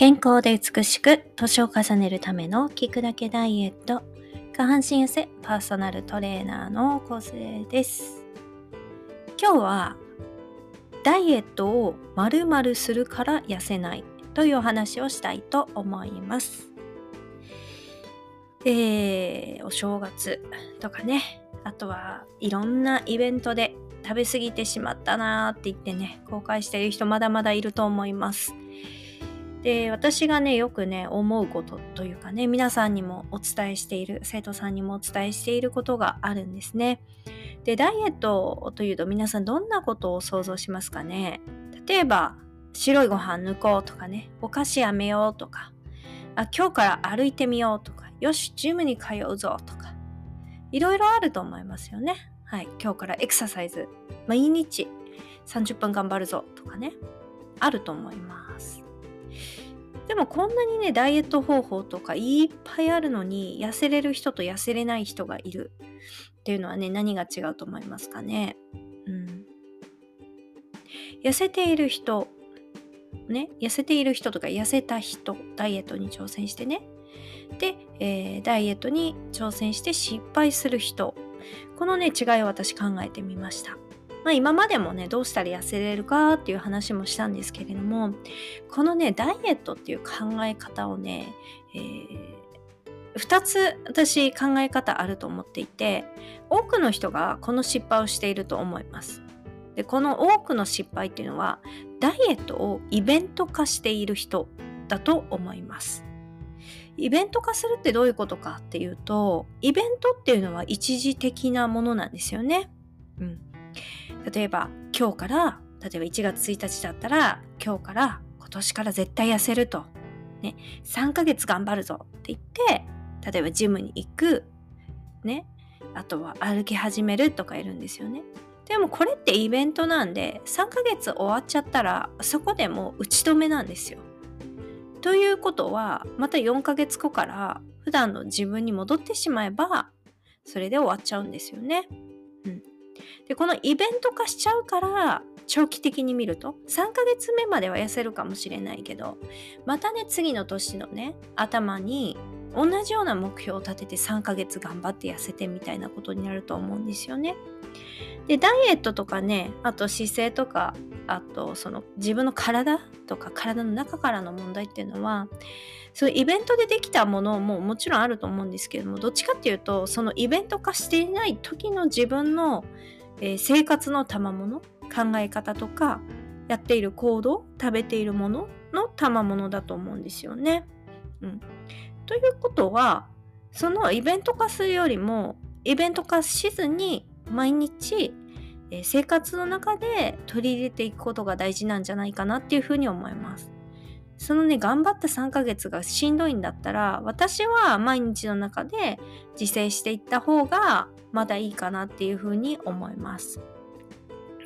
健康で美しく年を重ねるための聞くだけダイエット。下半身痩せパーソナルトレーナーのコスレです。今日はダイエットを〇〇するから痩せないというお話をしたいと思います。えー、お正月とかね。あとはいろんなイベントで食べ過ぎてしまったなーって言ってね後悔してる人まだまだいると思います。で私がねよくね思うことというかね皆さんにもお伝えしている生徒さんにもお伝えしていることがあるんですね。でダイエットというと皆さんどんなことを想像しますかね？例えば白いご飯抜こうとかねお菓子やめようとかあ今日から歩いてみようとかよしジムに通うぞとかいろいろあると思いますよね。はい今日からエクササイズ毎日30分頑張るぞとかねあると思います。でもこんなにねダイエット方法とかいっぱいあるのに痩せれる人と痩せれない人がいる。っていうのはね何が違うと思いますかね。うん。痩せている人ね痩せている人とか痩せた人ダイエットに挑戦してね。で、えー、ダイエットに挑戦して失敗する人。このね違いを私考えてみました。まあ、今までもねどうしたら痩せれるかっていう話もしたんですけれどもこのねダイエットっていう考え方をね、えー、2つ私考え方あると思っていて多くの人がこの失敗をしていると思います。でこの多くの失敗っていうのはダイエットをイベント化している人だと思います。イベント化するってどういうことかっていうとイベントっていうのは一時的なものなんですよね。うん、例えば今日から例えば1月1日だったら今日から今年から絶対痩せると、ね、3ヶ月頑張るぞって言って例えばジムに行く。ねあとは歩き始めるとかいるんですよね。でもこれってイベントなんで3ヶ月終わっちゃったらそこでもう打ち止めなんですよ。ということはまた4ヶ月後から普段の自分に戻ってしまえばそれで終わっちゃうんですよね。うん、でこのイベント化しちゃうから長期的に見ると3ヶ月目までは痩せるかもしれないけどまたね次の年のね頭に同じような目標を立てて3ヶ月頑張って痩せてみたいなことになると思うんですよね。でダイエットとかねあと姿勢とかあとその自分の体とか体の中からの問題っていうのはそういうイベントでできたものももちろんあると思うんですけどもどっちかっていうとそのイベント化していない時の自分の、えー、生活の賜物考え方とかやっている行動食べているものの賜物だと思うんですよね。うん、ということはそのイベント化するよりもイベント化しずに毎日、え、生活の中で取り入れていくことが大事なんじゃないかなっていうふうに思います。そのね、頑張った3ヶ月がしんどいんだったら、私は毎日の中で自制していった方がまだいいかなっていうふうに思います。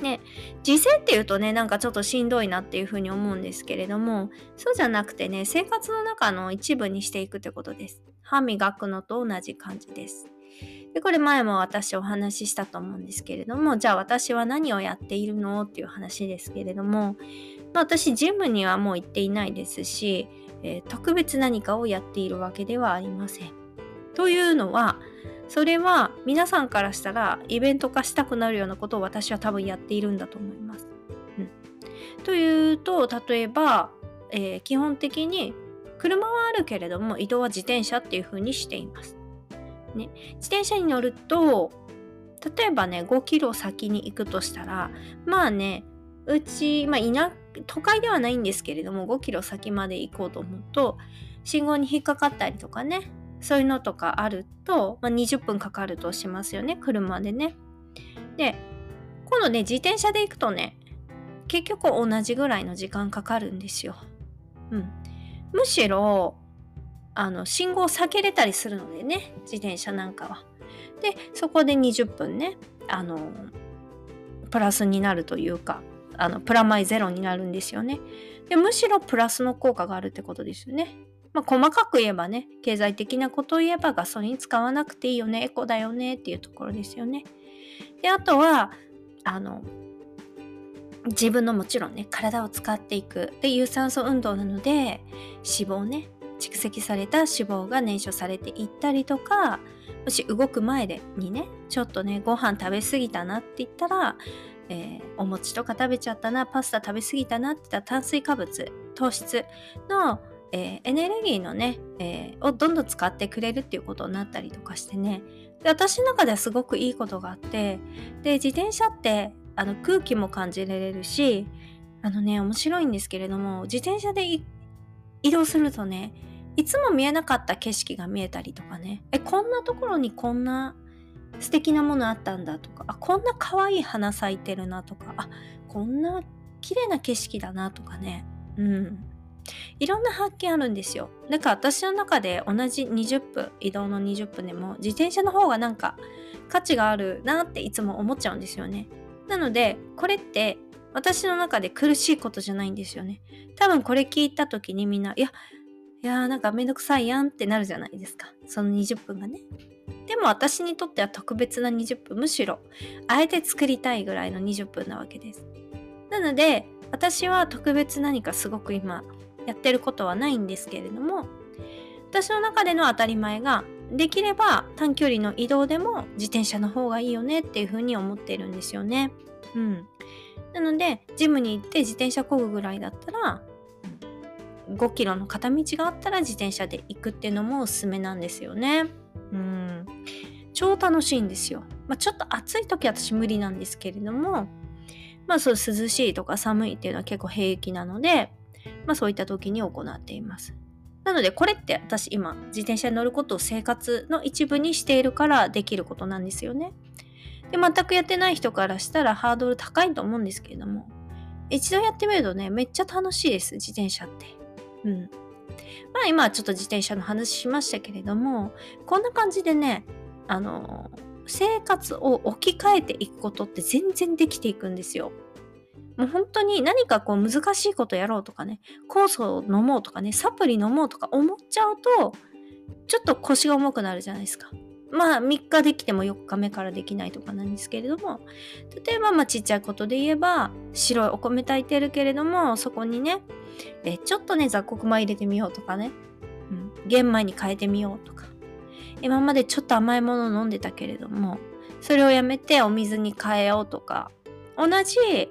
ね、自制っていうとね、なんかちょっとしんどいなっていうふうに思うんですけれども、そうじゃなくてね、生活の中の一部にしていくってことです。歯磨くのと同じ感じです。で、これ前も私お話ししたと思うんですけれども、じゃあ私は何をやっているの？っていう話ですけれども、まあ、私ジムにはもう行っていないですし、えー、特別何かをやっているわけではありません。というのはそれは皆さんからしたらイベント化したくなるようなことを私は多分やっているんだと思います。うん、というと例えば、えー、基本的に車はあるけれども移動は自転車っていう風にしています。ね、自転車に乗ると例えばね5キロ先に行くとしたらまあねうち、まあ、田都会ではないんですけれども5キロ先まで行こうと思うと信号に引っかかったりとかねそういうのとかあると、まあ、20分かかるとしますよね車でね。で今度ね自転車で行くとね結局同じぐらいの時間かかるんですよ。うん、むしろあの信号を避けれたりするのでね自転車なんかは。でそこで20分ねあのプラスになるというかあのプラマイゼロになるんですよね。でむしろプラスの効果があるってことですよね。まあ、細かく言えばね、経済的なことを言えばガソリン使わなくていいよね、エコだよねっていうところですよね。で、あとは、あの、自分のもちろんね体を使っていくで有酸素運動なので脂肪ね蓄積された脂肪が燃焼されていったりとかもし動く前でにねちょっとねご飯食べ過ぎたなって言ったら、えー、お餅とか食べちゃったなパスタ食べ過ぎたなって言ったら炭水化物糖質の、えー、エネルギーのね、えー、をどんどん使ってくれるっていうことになったりとかしてね。で私の中ではすごくいいことがあってで自転車ってあの空気も感じられるしあのね面白いんですけれども自転車で移動するとねいつも見えなかった景色が見えたりとかね。えこんなところにこんな素敵なものあったんだとか。あこんな可愛い花咲いてるなとか。あこんな綺麗な景色だなとかね。うん。いろんな発見あるんですよ。だから私の中で同じ20分移動の20分でも自転車の方がなんか価値があるなっていつも思っちゃうんですよね。なのでこれって私の中で苦しいことじゃないんですよね。多分これ聞いた時にみんないやいやーなんかめんどくさいやんってなるじゃないですか。その20分がね。でも私にとっては特別な20分、むしろあえて作りたいぐらいの20分なわけです。なので私は特別何かすごく今やってることはないんですけれども私の中での当たり前ができれば短距離の移動でも自転車の方がいいよねっていうふうに思ってるんですよね。うん。なのでジムに行って自転車こぐぐらいだったら5キロの片道があったら自転車で行くっていうのもおすすめなんですよね。うん。超楽しいんですよ。まあ、ちょっと暑い時私無理なんですけれども、まあそう涼しいとか寒いっていうのは結構平気なので、まあそういった時に行っています。なのでこれって私今自転車に乗ることを生活の一部にしているからできることなんですよね。で全くやってない人からしたらハードル高いと思うんですけれども一度やってみるとねめっちゃ楽しいです自転車って。うん。まあ今ちょっと自転車の話しましたけれども、こんな感じでね、あの、生活を置き換えていくことって全然できていくんですよ。もう本当に何かこう難しいことやろうとかね、酵素を飲もうとかね、サプリ飲もうとか思っちゃうと、ちょっと腰が重くなるじゃないですか。まあ3日できても4日目からできないとかなんですけれども例えばまあちっちゃいことで言えば白いお米炊いてるけれどもそこにねえちょっとね雑穀米入れてみようとかね、うん、玄米に変えてみようとか。今までちょっと甘いものを飲んでたけれどもそれをやめてお水に変えようとか。同じ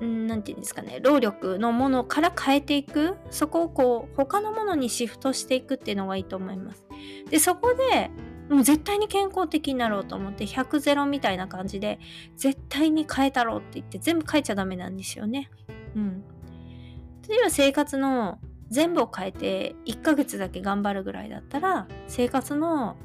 何て言うんですかね労力のものから変えていく。そこをこう他のものにシフトしていくっていうのがいいと思います。でそこでもう絶対に健康的になろうと思って100ゼロみたいな感じで絶対に変えたろうって言って全部変えちゃダメなんですよね。うん。例えば生活の全部を変えて1ヶ月だけ頑張るぐらいだったら生活の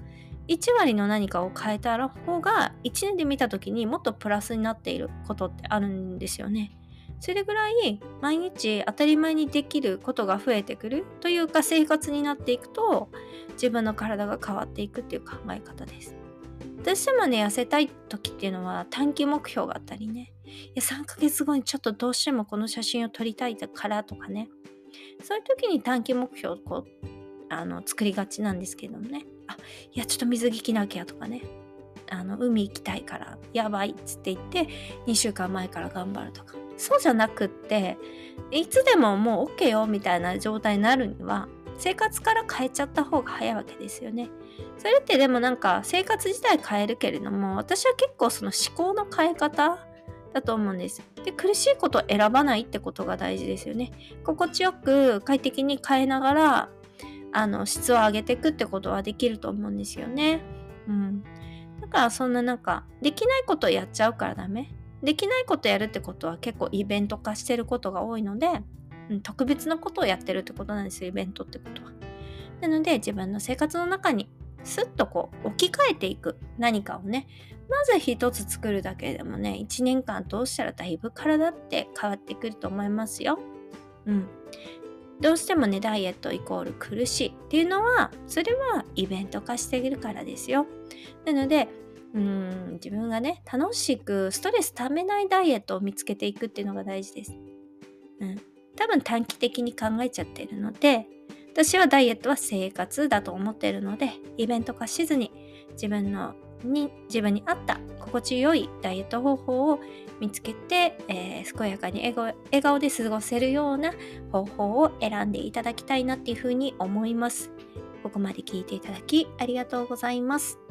1割の何かを変えた方が1年で見た時にもっとプラスになっていることってあるんですよね。それぐらい毎日当たり前にできることが増えてくるというか生活になっていくと自分の体が変わっていくっていう考え方です。どうしてもね痩せたい時っていうのは短期目標があったりね。いや3ヶ月後にちょっとどうしてもこの写真を撮りたいからとかね。そういう時に短期目標をこうあの作りがちなんですけどもね。あいやちょっと水着着なきゃとかね。あの海行きたいからやばいっつって言って2週間前から頑張るとか。そうじゃなくっていつでももう OK よみたいな状態になるには生活から変えちゃった方が早いわけですよね。それってでもなんか生活自体変えるけれども私は結構その思考の変え方だと思うんです。で苦しいことを選ばないってことが大事ですよね。心地よく快適に変えながらあの質を上げていくってことはできると思うんですよね。うん。だからそんななんかできないことをやっちゃうからダメ。できないことやるってことは結構イベント化してることが多いので、うん、特別なことをやってるってことなんですよイベントってことは。なので自分の生活の中にスッとこう置き換えていく何かをねまず一つ作るだけでもね1年間通したらだいぶ体って変わってくると思いますよ。うん。どうしてもねダイエットイコール苦しいっていうのはそれはイベント化しているからですよ。なのでうん自分がね楽しくストレスためないダイエットを見つけていくっていうのが大事です。うん、多分短期的に考えちゃってるので私はダイエットは生活だと思ってるのでイベント化しずに自分のに自分に合った心地よいダイエット方法を見つけて、えー、健やかに笑顔笑顔で過ごせるような方法を選んでいただきたいなっていうふうに思います。ここまで聞いていただきありがとうございます。